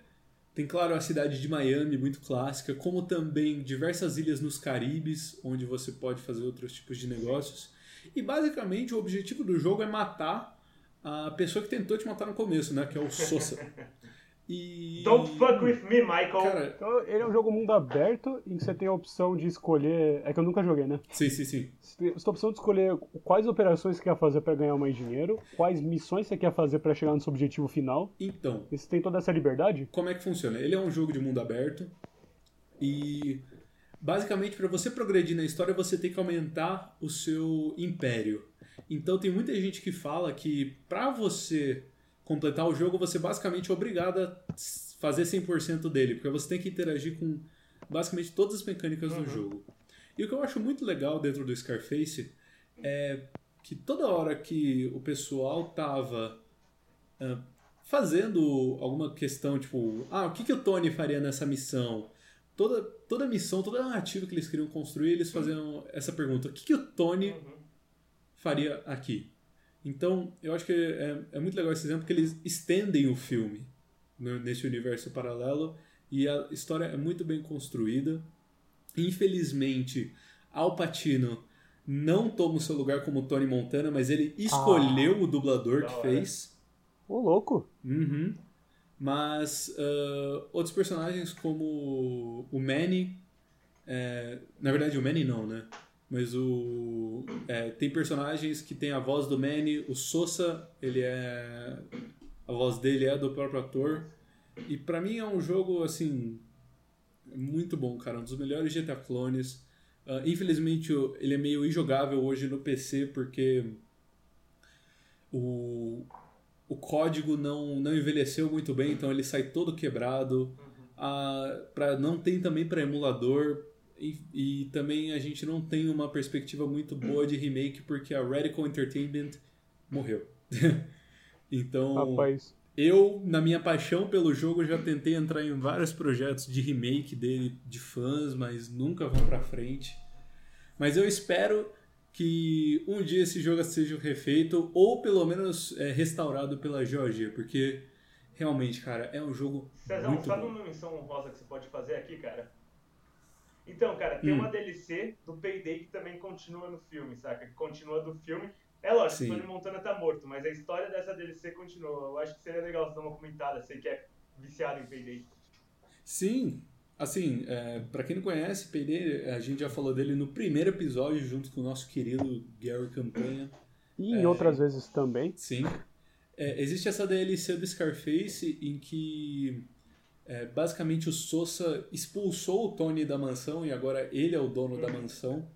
Tem, claro, a cidade de Miami, muito clássica, como também diversas ilhas nos Caribes, onde você pode fazer outros tipos de negócios. E basicamente o objetivo do jogo é matar a pessoa que tentou te matar no começo, né? Que é o Sosa. E... Don't fuck with me, Michael! Cara, Então, ele é um jogo mundo aberto em que você tem a opção de escolher. É que eu nunca joguei, né? sim, sim, sim. Você tem você tem a opção de escolher quais operações você quer fazer pra ganhar mais dinheiro, quais missões você quer fazer pra chegar no seu objetivo final. Então, E você tem toda essa liberdade. como é que funciona? Ele é um jogo de mundo aberto e basicamente para você progredir na história você tem que aumentar o seu império. Então tem muita gente que fala que para você completar o jogo você basicamente é obrigado a fazer 100% dele, porque você tem que interagir com basicamente todas as mecânicas do jogo. E o que eu acho muito legal dentro do Scarface é que toda hora que o pessoal tava ah, fazendo alguma questão, tipo, ah, o que, que o Tony faria nessa missão? Toda, toda missão, toda narrativa que eles queriam construir, eles faziam essa pergunta: o que, que o Tony faria aqui? Então, eu acho que é, é muito legal esse exemplo, porque eles estendem o filme no- nesse universo paralelo e a história é muito bem construída. Infelizmente, Al Pacino não toma o seu lugar como Tony Montana, mas ele escolheu o dublador que hora. fez. Ô, louco! Uhum. Mas ah, outros personagens como o Manny. é, na verdade, o Manny não, né? Mas o. é, tem personagens que tem a voz do Manny. O Sosa, ele é. A voz dele é do próprio ator. E pra mim é um jogo, assim. Muito bom, cara. Um dos melhores GTA clones. Ah, infelizmente, ele é meio injogável hoje no PC porque. O, o código não, não envelheceu muito bem, então ele sai todo quebrado. Ah, pra, não tem também para emulador. E, e também a gente não tem uma perspectiva muito boa de remake porque a Radical Entertainment morreu. então, Rapaz. eu, na minha paixão pelo jogo, já tentei entrar em vários projetos de remake dele, de fãs, mas nunca vão pra frente. Mas eu espero que um dia esse jogo seja refeito ou pelo menos é, restaurado pela Georgia, porque realmente, cara, é um jogo Cezão, muito sabe bom. uma missão honrosa que você pode fazer aqui, cara? Então, cara, tem Hum. uma DLC do Payday que também continua no filme, saca? Que continua do filme. É lógico, Sim. o Tony Montana tá morto, mas a história dessa DLC continua. Eu acho que seria legal você dar uma comentada, você que é viciado em Payday. Sim, assim, é, para quem não conhece, Payday, a gente já falou dele no primeiro episódio junto com o nosso querido Gary Campanha. E É. em outras vezes também. Sim. É, existe essa DLC do Scarface em que é, basicamente o Sosa expulsou o Tony da mansão e agora ele é o dono da mansão.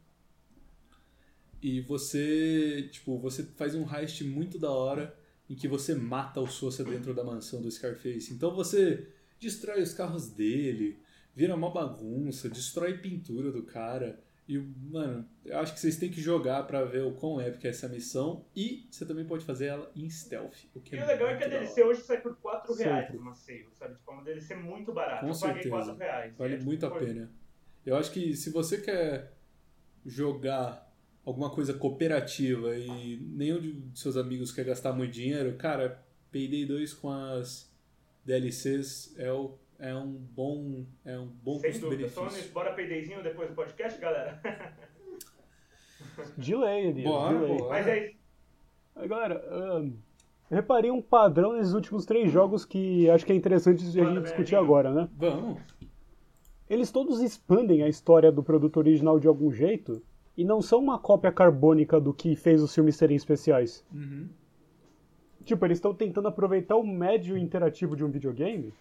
E você, tipo, você faz um heist muito da hora em que você mata o Sosa dentro da mansão do Scarface. Então você destrói os carros dele, vira uma bagunça, destrói pintura do cara. E, mano, eu acho que vocês têm que jogar pra ver o quão épica é essa missão. E você também pode fazer ela em stealth. O que E é o legal é que a DLC hoje sai por 4 Sempre. reais no save, sabe? Tipo, é uma DLC muito barata. Com eu paguei certeza. 4 reais. Vale É, tipo, muito a pena. Eu acho que se você quer jogar alguma coisa cooperativa e nenhum de seus amigos quer gastar muito dinheiro, cara, Payday 2 com as DLCs é, o, é um bom é um bom custo-benefício. bora Paydayzinho depois do podcast, galera? Delay, Elias. Bora, delay. bora. Mas é isso. Aí, Galera, eu reparei um padrão nesses últimos três jogos que acho que é interessante a gente discutir amigo. agora, né? Vamos. Eles todos expandem a história do produto original de algum jeito e não são uma cópia carbônica do que fez os filmes serem especiais. Uhum. Tipo, eles estão tentando aproveitar o médio interativo de um videogame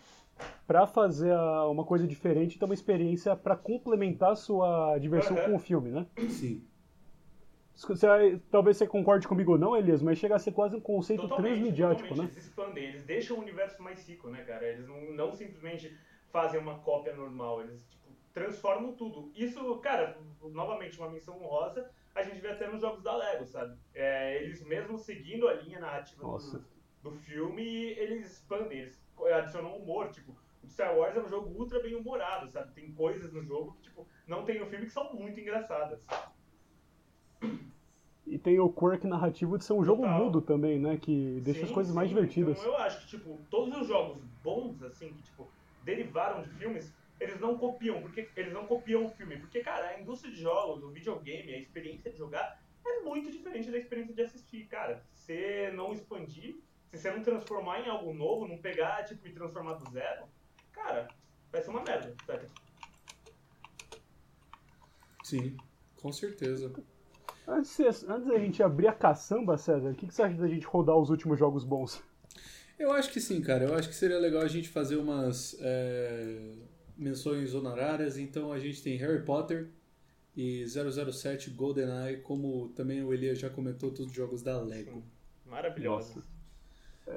pra fazer a- uma coisa diferente, ter uma experiência pra complementar a sua diversão Aham. com o filme, né? Sim. Você- talvez você concorde comigo ou não, Elias, mas chega a ser quase um conceito Totalmente, transmediático, totalmente. né? Eles expandem, eles deixam o universo mais rico, né, cara? Eles não, não simplesmente fazem uma cópia normal, eles tipo, transformam tudo. Isso, cara, novamente, uma menção honrosa, a gente vê até nos jogos da Lego, sabe? É, eles mesmo seguindo a linha narrativa do, do filme, eles expandem, eles adicionam humor, tipo, o Star Wars é um jogo ultra bem humorado, sabe? Tem coisas no jogo que, tipo, não tem no filme que são muito engraçadas. E tem o quirk narrativo de ser um jogo Total. mudo também, né? Que deixa as Sim, coisas mais sim. divertidas. Então eu acho que, tipo, todos os jogos bons, assim, que, tipo, derivaram de filmes, eles não copiam, porque eles não copiam o filme. Porque, cara, a indústria de jogos, o videogame, a experiência de jogar é muito diferente da experiência de assistir. Cara, você não expandir, se você não transformar em algo novo, não pegar, tipo, e transformar do zero, cara, vai ser uma merda, sabe? Sim, com certeza. Antes, antes da gente abrir a caçamba, César, o que, que você acha da gente rodar os últimos jogos bons? Eu acho que sim, cara. Eu acho que seria legal a gente fazer umas é, menções honorárias. Então a gente tem Harry Potter e 007 GoldenEye, como também o Elias já comentou, todos os jogos da Lego. Maravilhoso.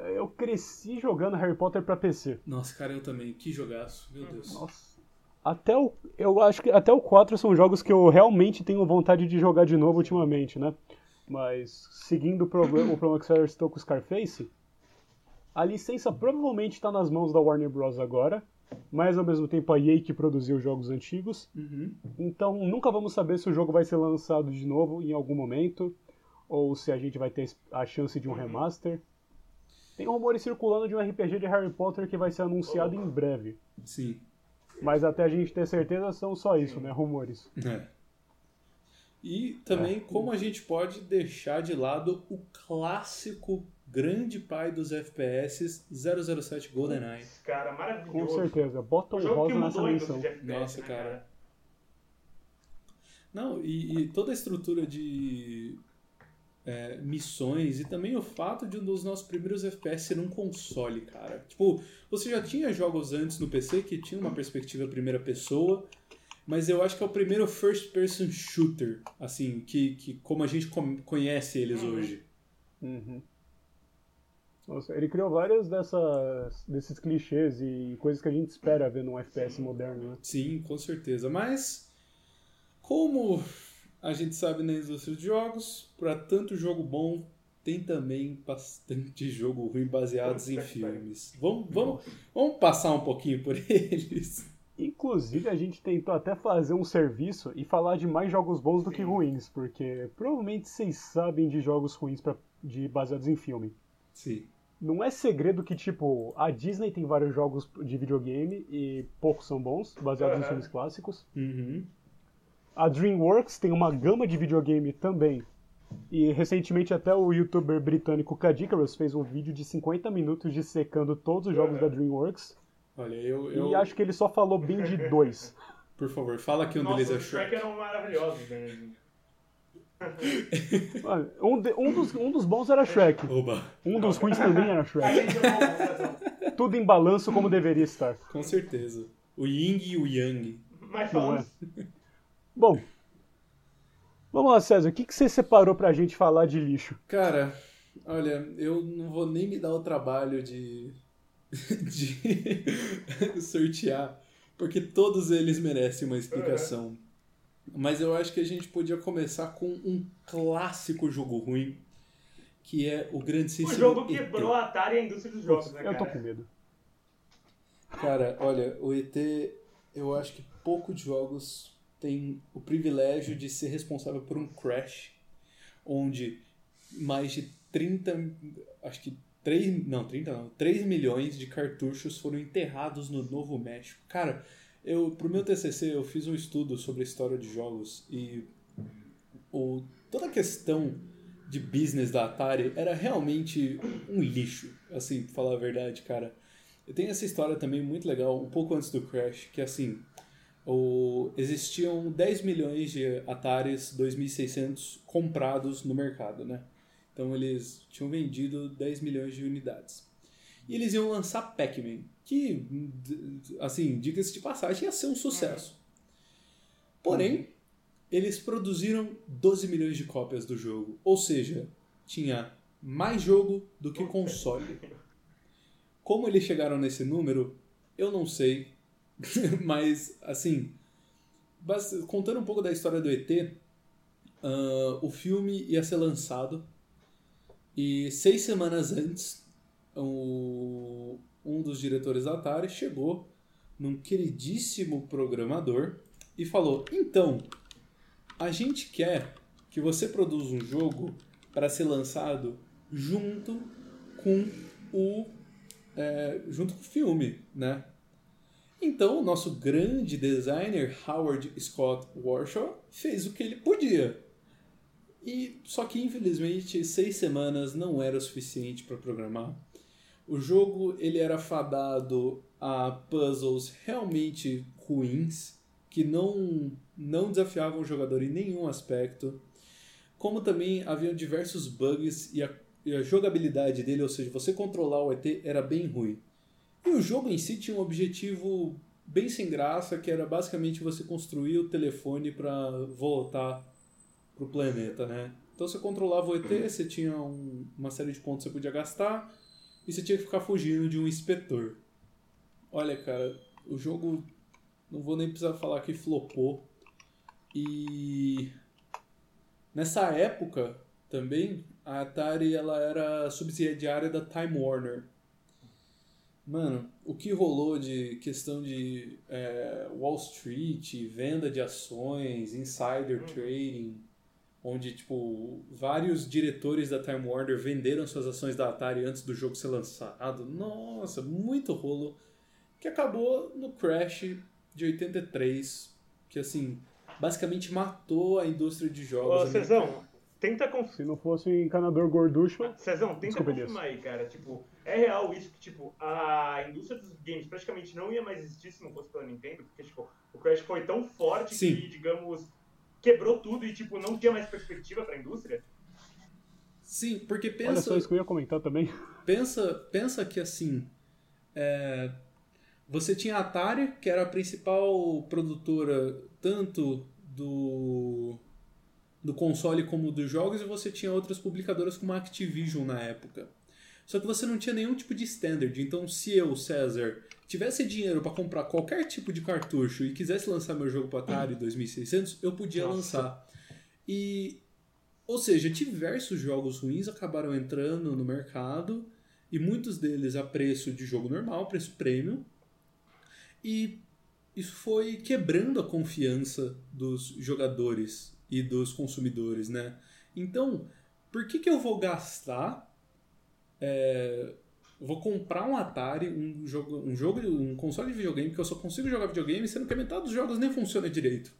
Eu cresci jogando Harry Potter pra PC. Nossa, cara, eu também. Que jogaço, meu Deus. Nossa. Até o, eu acho que até o 4 são jogos que eu realmente tenho vontade de jogar de novo ultimamente, né? Mas, seguindo o problema, o problema que César citou com o Scarface, a licença provavelmente está nas mãos da Warner Bros. agora, mas ao mesmo tempo a EA que produziu os jogos antigos. Uhum. Então nunca vamos saber se o jogo vai ser lançado de novo em algum momento, ou se a gente vai ter a chance de um remaster. Tem rumores circulando de um RPG de Harry Potter que vai ser anunciado em breve. Sim. Mas até a gente ter certeza são só isso, né? Rumores. É. E também É. como a gente pode deixar de lado o clássico grande pai dos FPS 007 GoldenEye. Cara, Com maravilhoso. certeza. Bota um rosa nessa menção. FPS, Nossa, né, cara. Não, e, e toda a estrutura de é, missões e também o fato de um dos nossos primeiros FPS ser um console, cara. Tipo, você já tinha jogos antes no PC que tinha uma perspectiva primeira pessoa, mas eu acho que é o primeiro first person shooter, assim, que, que como a gente conhece eles Uhum. hoje. Uhum. Nossa, ele criou vários dessas, desses clichês e coisas que a gente espera ver num FPS moderno, né? Sim, com certeza. Mas, como a gente sabe na indústria de jogos, para tanto jogo bom, tem também bastante jogo ruim baseados em filmes. Vamos, vamos, vamos passar um pouquinho por eles. Inclusive, a gente tentou até fazer um serviço e falar de mais jogos bons do que ruins, porque provavelmente vocês sabem de jogos ruins pra, de, baseados em filme. Sim. Não é segredo que, tipo, a Disney tem vários jogos de videogame e poucos são bons, baseados em Aham. filmes clássicos. Uhum. A DreamWorks tem uma gama de videogame também. E recentemente até o youtuber britânico Cadicarus fez um vídeo de 50 minutos dissecando todos os jogos da DreamWorks. Olha, eu, eu E acho que ele só falou bem de dois. por favor, fala que um Nossa, deles é os Shrek Shrek. eram maravilhosos. Né? Mano, Um, de- um dos, um dos bons era Shrek. Oba, Um dos ruins também era Shrek. a computação. Tudo em balanço como deveria estar. com certeza. O Ying e o Yang. Mas falando é? Bom, vamos lá, César. O que, que você separou pra gente falar de lixo? Cara, olha, eu não vou nem me dar o trabalho de, de sortear, porque todos eles merecem uma explicação. Mas eu acho que a gente podia começar com um clássico jogo ruim, que é o grandíssimo o jogo ET. quebrou a Atari e a indústria dos jogos, né, Eu tô cara? com medo. Cara, olha, o ET, eu acho que poucos jogos têm o privilégio de ser responsável por um crash, onde mais de 30, acho que 3, não, 30 não, 3 milhões de cartuchos foram enterrados no Novo México. Cara, eu, pro meu TCC eu fiz um estudo sobre a história de jogos e o, toda a questão de business da Atari era realmente um lixo, assim, pra falar a verdade, cara. Eu tenho essa história também muito legal, um pouco antes do Crash, que assim, o, existiam 10 milhões de Ataris 2600 comprados no mercado, né? Então eles tinham vendido 10 milhões de unidades. E eles iam lançar Pac-Man, que, assim, diga-se de passagem, ia ser um sucesso. Porém, eles produziram 12 milhões de cópias do jogo. Ou seja, tinha mais jogo do que console. Como eles chegaram nesse número, eu não sei. Mas, assim, contando um pouco da história do ET, ah, o filme ia ser lançado e seis semanas antes, o- um dos diretores da Atari chegou num queridíssimo programador e falou: Então, a gente quer que você produza um jogo para ser lançado junto com o é, junto com o filme, né? Então, o nosso grande designer Howard Scott Warshaw fez o que ele podia. E só que infelizmente seis semanas não era o suficiente para programar. O jogo ele era fadado a puzzles realmente ruins que não não desafiavam o jogador em nenhum aspecto. Como também havia diversos bugs e a, e a jogabilidade dele, ou seja, você controlar o ET era bem ruim. E o jogo em si tinha um objetivo bem sem graça, que era basicamente você construir o telefone para voltar pro planeta, né? Então você controlava o ET, você tinha um, uma série de pontos que você podia gastar e você tinha que ficar fugindo de um inspetor. Olha, cara, o jogo não vou nem precisar falar que flopou. E nessa época também a Atari ela era subsidiária da Time Warner. Mano, o que rolou de questão de é, Wall Street, venda de ações, insider Hum. trading, onde tipo vários diretores da Time Warner venderam suas ações da Atari antes do jogo ser lançado. Nossa, muito rolo que acabou no crash de 83, que assim, basicamente matou a indústria de jogos. Ô, Cezão, tenta confirmar. Se não fosse um encanador gorducho, Cezão, tenta confirmar aí, cara. Tipo, é real isso que, tipo, a indústria dos games praticamente não ia mais existir se não fosse pela Nintendo, porque, tipo, o Crash foi tão forte Sim. que, digamos, quebrou tudo e, tipo, não tinha mais perspectiva pra indústria. Sim, porque olha pensa, só isso que eu ia comentar também. pensa, pensa que assim, é, você tinha a Atari, que era a principal produtora tanto do do console como dos jogos, e você tinha outras publicadoras como a Activision na época. Só que você não tinha nenhum tipo de standard. Então, se eu, César, tivesse dinheiro para comprar qualquer tipo de cartucho e quisesse lançar meu jogo para Atari 2600, eu podia Nossa. lançar. E ou seja, diversos jogos ruins acabaram entrando no mercado e muitos deles a preço de jogo normal, preço premium. E isso foi quebrando a confiança dos jogadores e dos consumidores, né? Então, por que, que eu vou gastar é, vou comprar um Atari, um jogo, um jogo, um console de videogame que eu só consigo jogar videogame, sendo que a metade dos jogos nem funciona direito.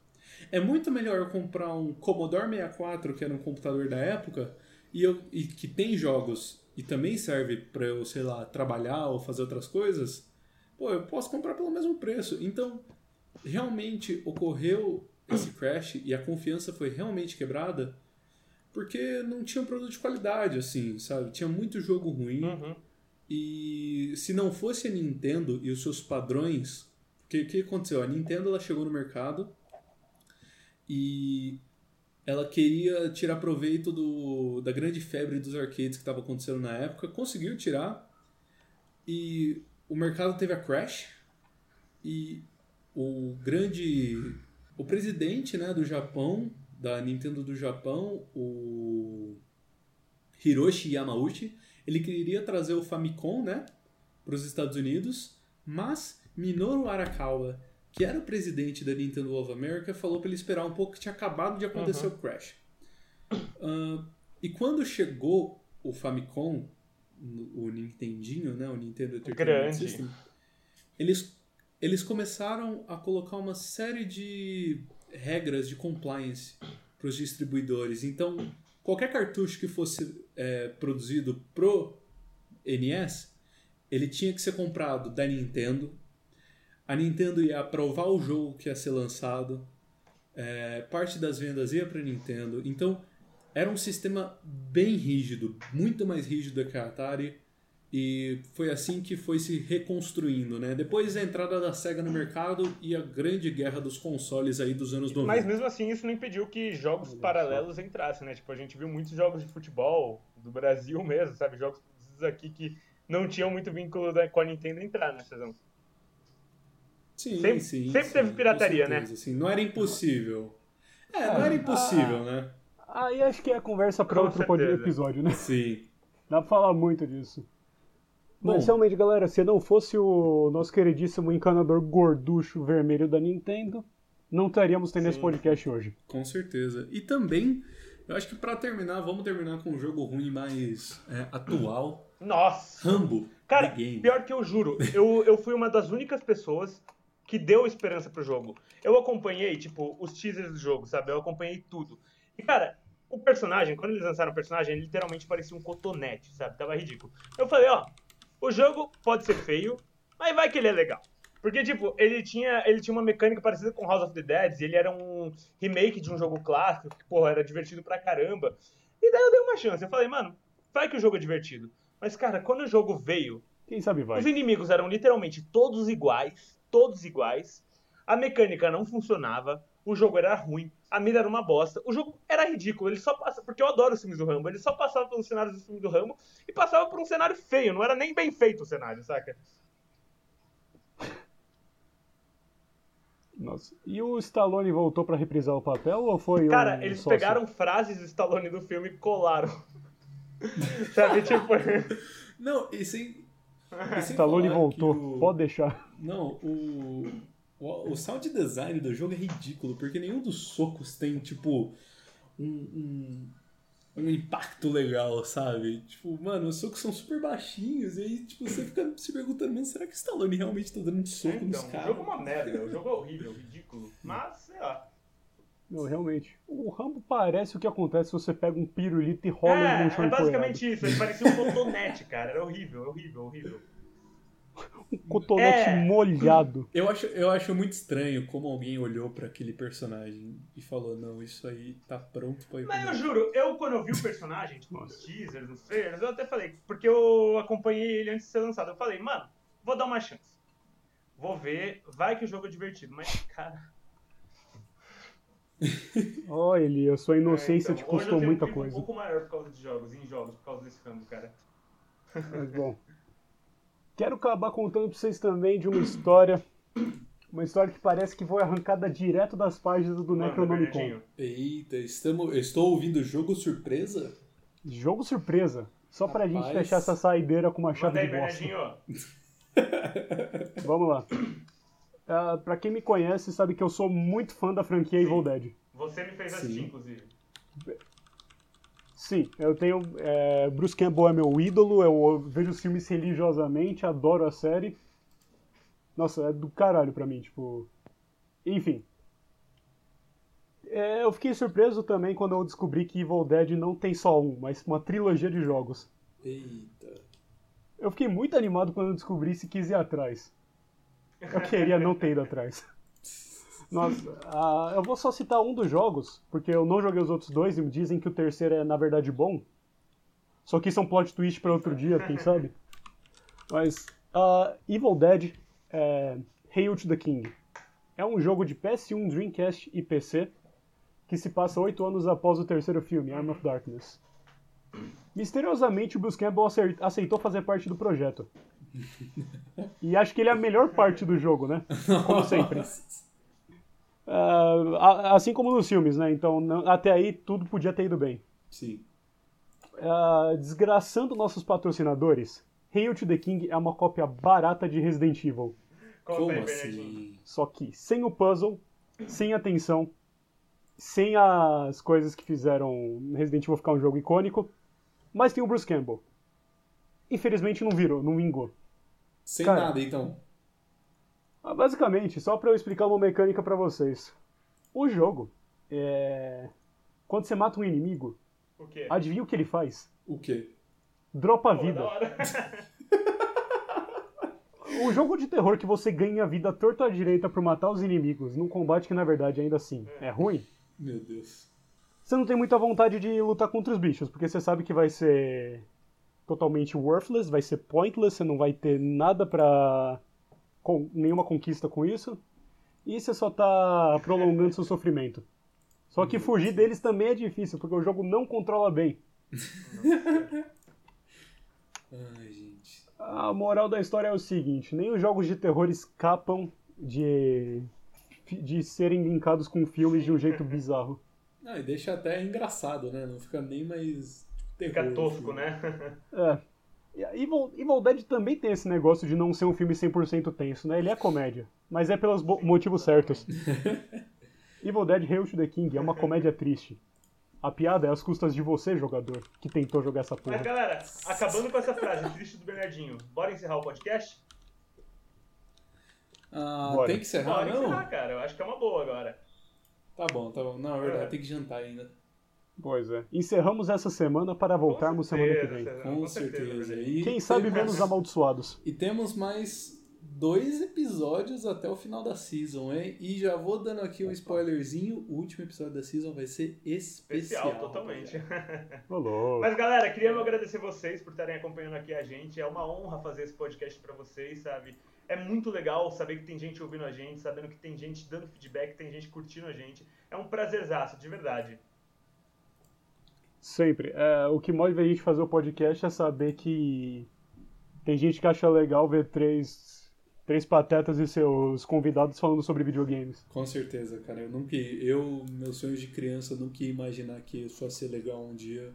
É muito melhor eu comprar um Commodore 64, que era um computador da época, e, eu, e que tem jogos e também serve para eu, sei lá, trabalhar ou fazer outras coisas. Pô, eu posso comprar pelo mesmo preço. Então, realmente ocorreu esse crash e a confiança foi realmente quebrada porque não tinha um produto de qualidade, assim, sabe? Tinha muito jogo ruim. Uhum. E se não fosse a Nintendo e os seus padrões, o que, que aconteceu? A Nintendo ela chegou no mercado e ela queria tirar proveito do, da grande febre dos arcades que estava acontecendo na época, conseguiu tirar e o mercado teve a crash e o grande o presidente né, do Japão da Nintendo do Japão o Hiroshi Yamauchi ele queria trazer o Famicom, né, para os Estados Unidos, mas Minoru Arakawa, que era o presidente da Nintendo of America, falou para ele esperar um pouco que tinha acabado de acontecer o crash. Ah, e quando chegou o Famicom, o Nintendinho, né, o Nintendo Entertainment grande. System, eles eles começaram a colocar uma série de regras de compliance para os distribuidores. Então, qualquer cartucho que fosse é, produzido pro NES, ele tinha que ser comprado da Nintendo. A Nintendo ia aprovar o jogo que ia ser lançado. É, parte das vendas ia para Nintendo. Então, era um sistema bem rígido, muito mais rígido que a Atari. E foi assim que foi se reconstruindo, né? Depois da entrada da SEGA no mercado e a grande guerra dos consoles aí dos anos 90. Mas mesmo assim, isso não impediu que jogos paralelos entrassem, né? Tipo, a gente viu muitos jogos de futebol do Brasil mesmo, sabe? Jogos aqui que não tinham muito vínculo da- com a Nintendo entrar, né, Cezão? Sim, Sempre- sim. sempre sim, teve com pirataria, né? certeza, Assim, não era impossível. É, não era impossível, né? Aí acho que é conversa para outro episódio, né? Sim. Dá pra falar muito disso. Mas Bom. realmente, galera, se não fosse o nosso queridíssimo encanador gorducho vermelho da Nintendo, não estaríamos tendo esse Sim. podcast hoje. Com certeza. E também, eu acho que pra terminar, vamos terminar com um jogo ruim mais é, atual. Nossa! Rambo. Cara, The Game. pior que eu juro, eu, eu fui uma das únicas pessoas que deu esperança pro jogo. Eu acompanhei, tipo, os teasers do jogo, sabe? Eu acompanhei tudo. E, cara, o personagem, quando eles lançaram o personagem, ele literalmente parecia um cotonete, sabe? Tava ridículo. Eu falei, ó, o jogo pode ser feio, mas vai que ele é legal. Porque, tipo, ele tinha, ele tinha uma mecânica parecida com House of the Dead, ele era um remake de um jogo clássico, que, porra, era divertido pra caramba. E daí eu dei uma chance. Eu falei, mano, vai que o jogo é divertido. Mas, cara, quando o jogo veio, Quem sabe vai. os inimigos eram literalmente todos iguais, todos iguais. A mecânica não funcionava, o jogo era ruim, a mira era uma bosta, o jogo era ridículo. Ele só passa, porque eu adoro os filmes do Rambo, ele só passava pelos cenários dos filmes do Rambo e passava por um cenário feio, não era nem bem feito o cenário, saca? Nossa. E o Stallone voltou pra reprisar o papel ou foi Cara, um eles sócio? pegaram frases do Stallone do filme e colaram. Sabe, tipo. Não, e sem. e sem Stallone voltou. o- Pode deixar. Não, o, o. O sound design do jogo é ridículo, porque nenhum dos socos tem, tipo, um, um, um impacto legal, sabe? Tipo, mano, os socos são super baixinhos, e aí, tipo, você fica se perguntando, mano, será que o Stallone realmente tá dando um soco Então, nos o caras? jogo é uma merda, o jogo é horrível, ridículo. Mas, sei lá. Não, realmente. O Rambo parece o que acontece se você pega um pirulito e rola É, num chão é basicamente isso, ele parecia um cotonete, cara. Era horrível, horrível, horrível. Um cotonete É. molhado. Eu acho, eu acho muito estranho como alguém olhou pra aquele personagem e falou, não, isso aí tá pronto pra ir Mas eu mundo." juro, eu quando eu vi o personagem, tipo, nos teasers, nos trailers, eu até falei, porque eu acompanhei ele antes de ser lançado, eu falei, mano, vou dar uma chance. Vou ver, vai que o jogo é divertido, mas, cara. Ó, Eli, a sua inocência é, então, te hoje custou eu tenho muita um coisa. um pouco maior por causa de jogos, em jogos, por causa desse Rambo, cara. Mas bom. Quero acabar contando pra vocês também de uma história. Uma história que parece que foi arrancada direto das páginas do Necronomicon. Eita, estamos, eu estou ouvindo jogo surpresa? Jogo surpresa. Só pra gente Rapaz. fechar essa saideira com uma chave aí, de bosta. Vamos lá. Ah, pra quem me conhece, sabe que eu sou muito fã da franquia Evil Dead. Você me fez Sim. assistir, inclusive. Sim, eu tenho. é, Bruce Campbell é meu ídolo, eu vejo os filmes religiosamente, adoro a série. Nossa, é do caralho pra mim, tipo. Enfim. É, eu fiquei surpreso também quando eu descobri que Evil Dead não tem só um, mas uma trilogia de jogos. Eita. Eu fiquei muito animado quando eu descobri se quis ir atrás. Eu queria não ter ido atrás. Nossa, ah, eu vou só citar um dos jogos, porque eu não joguei os outros dois e me dizem que o terceiro é na verdade bom. Só que isso é um plot twist para outro dia, quem sabe? Mas ah, Evil Dead é Hail to the King. É um jogo de PS1, Dreamcast e PC que se passa oito anos após o terceiro filme, Arm of Darkness. Misteriosamente, o Bruce Campbell aceitou fazer parte do projeto. E acho que ele é a melhor parte do jogo, né? Como sempre. A- assim como nos filmes, né? Então, não- até aí, tudo podia ter ido bem. Sim. Ah, desgraçando nossos patrocinadores, Hail to the King é uma cópia barata de Resident Evil. Como aí, Bernardinho. assim? Só que sem o puzzle, sem a tensão, sem as coisas que fizeram Resident Evil ficar um jogo icônico, mas tem o Bruce Campbell. Infelizmente não virou, não vingou. Sem Cara. nada, então. Ah, Basicamente, só pra eu explicar uma mecânica pra vocês. O jogo é. Quando você mata um inimigo, O quê? adivinha o que ele faz? O quê? Dropa a vida. O jogo de terror que você ganha a vida torto à direita por matar os inimigos, num combate que na verdade ainda assim é ruim, Meu Deus. você não tem muita vontade de lutar contra os bichos, porque você sabe que vai ser totalmente worthless, vai ser pointless, você não vai ter nada pra. Com nenhuma conquista com isso, e você só tá prolongando seu sofrimento. Só que fugir deles também é difícil, porque o jogo não controla bem. Ai, gente. A moral da história é o seguinte: nem os jogos de terror escapam de, de serem linkados com filmes de um jeito bizarro. Ah, e deixa até engraçado, né? Não fica nem mais. Tipo, Fica terror, tosco, assim. né? É. E Evil, Evil Dead também tem esse negócio de não ser um filme 100% tenso, né? Ele é comédia, mas é pelos motivos certos. Evil Dead Hail to the King é uma comédia triste. A piada é às custas de você, jogador, que tentou jogar essa Mas, porra. galera, acabando com essa frase triste do Bernardinho, bora encerrar o podcast? Ah, Bora. tem que encerrar, bora não? encerrar, cara. Eu acho que é uma boa agora. Tá bom, tá bom. Não, é verdade, É. tem que jantar ainda. Pois é. Encerramos essa semana para voltarmos Com semana que certeza, vem. Com, Com certeza, certeza. Vini. E Quem sabe temos- menos amaldiçoados. E temos mais dois episódios até o final da season, hein? E já vou dando aqui um spoilerzinho: o último episódio da season vai ser especial. Especial, totalmente. Mas galera, queria agradecer vocês por estarem acompanhando aqui a gente. É uma honra fazer esse podcast pra vocês, sabe? É muito legal saber que tem gente ouvindo a gente, sabendo que tem gente dando feedback, tem gente curtindo a gente. É um prazerzaço, de verdade. Sempre. É, o que move a gente fazer o podcast é saber que tem gente que acha legal ver três, três patetas e seus convidados falando sobre videogames. Com certeza, cara. Eu nunca. Eu, meus sonhos de criança, nunca ia imaginar que isso ia ser legal um dia.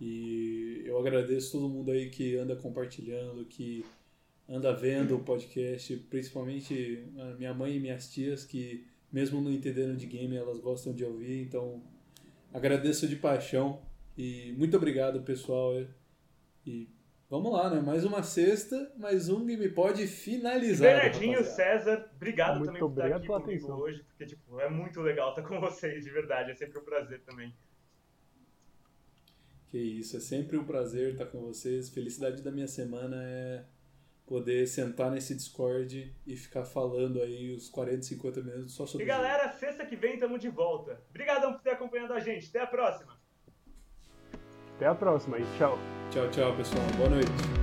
E eu agradeço todo mundo aí que anda compartilhando, que anda vendo o podcast, principalmente minha mãe e minhas tias, que mesmo não entendendo de game, elas gostam de ouvir. Então, agradeço de paixão. E muito obrigado, pessoal. E vamos lá, né? Mais uma sexta, mais um Game Pod finalizado. Bernardinho. César, obrigado Muito também por estar aqui comigo atenção. hoje, porque tipo, é muito legal estar com vocês, de verdade. É sempre um prazer também. Que isso, é sempre um prazer estar com vocês. Felicidade da minha semana é poder sentar nesse Discord e ficar falando aí os 40, 50 minutos só E sobre galera, sexta que vem tamo de volta. Obrigadão por ter acompanhado a gente. Até a próxima. Até a próxima e tchau. Tchau, tchau, pessoal. Boa noite.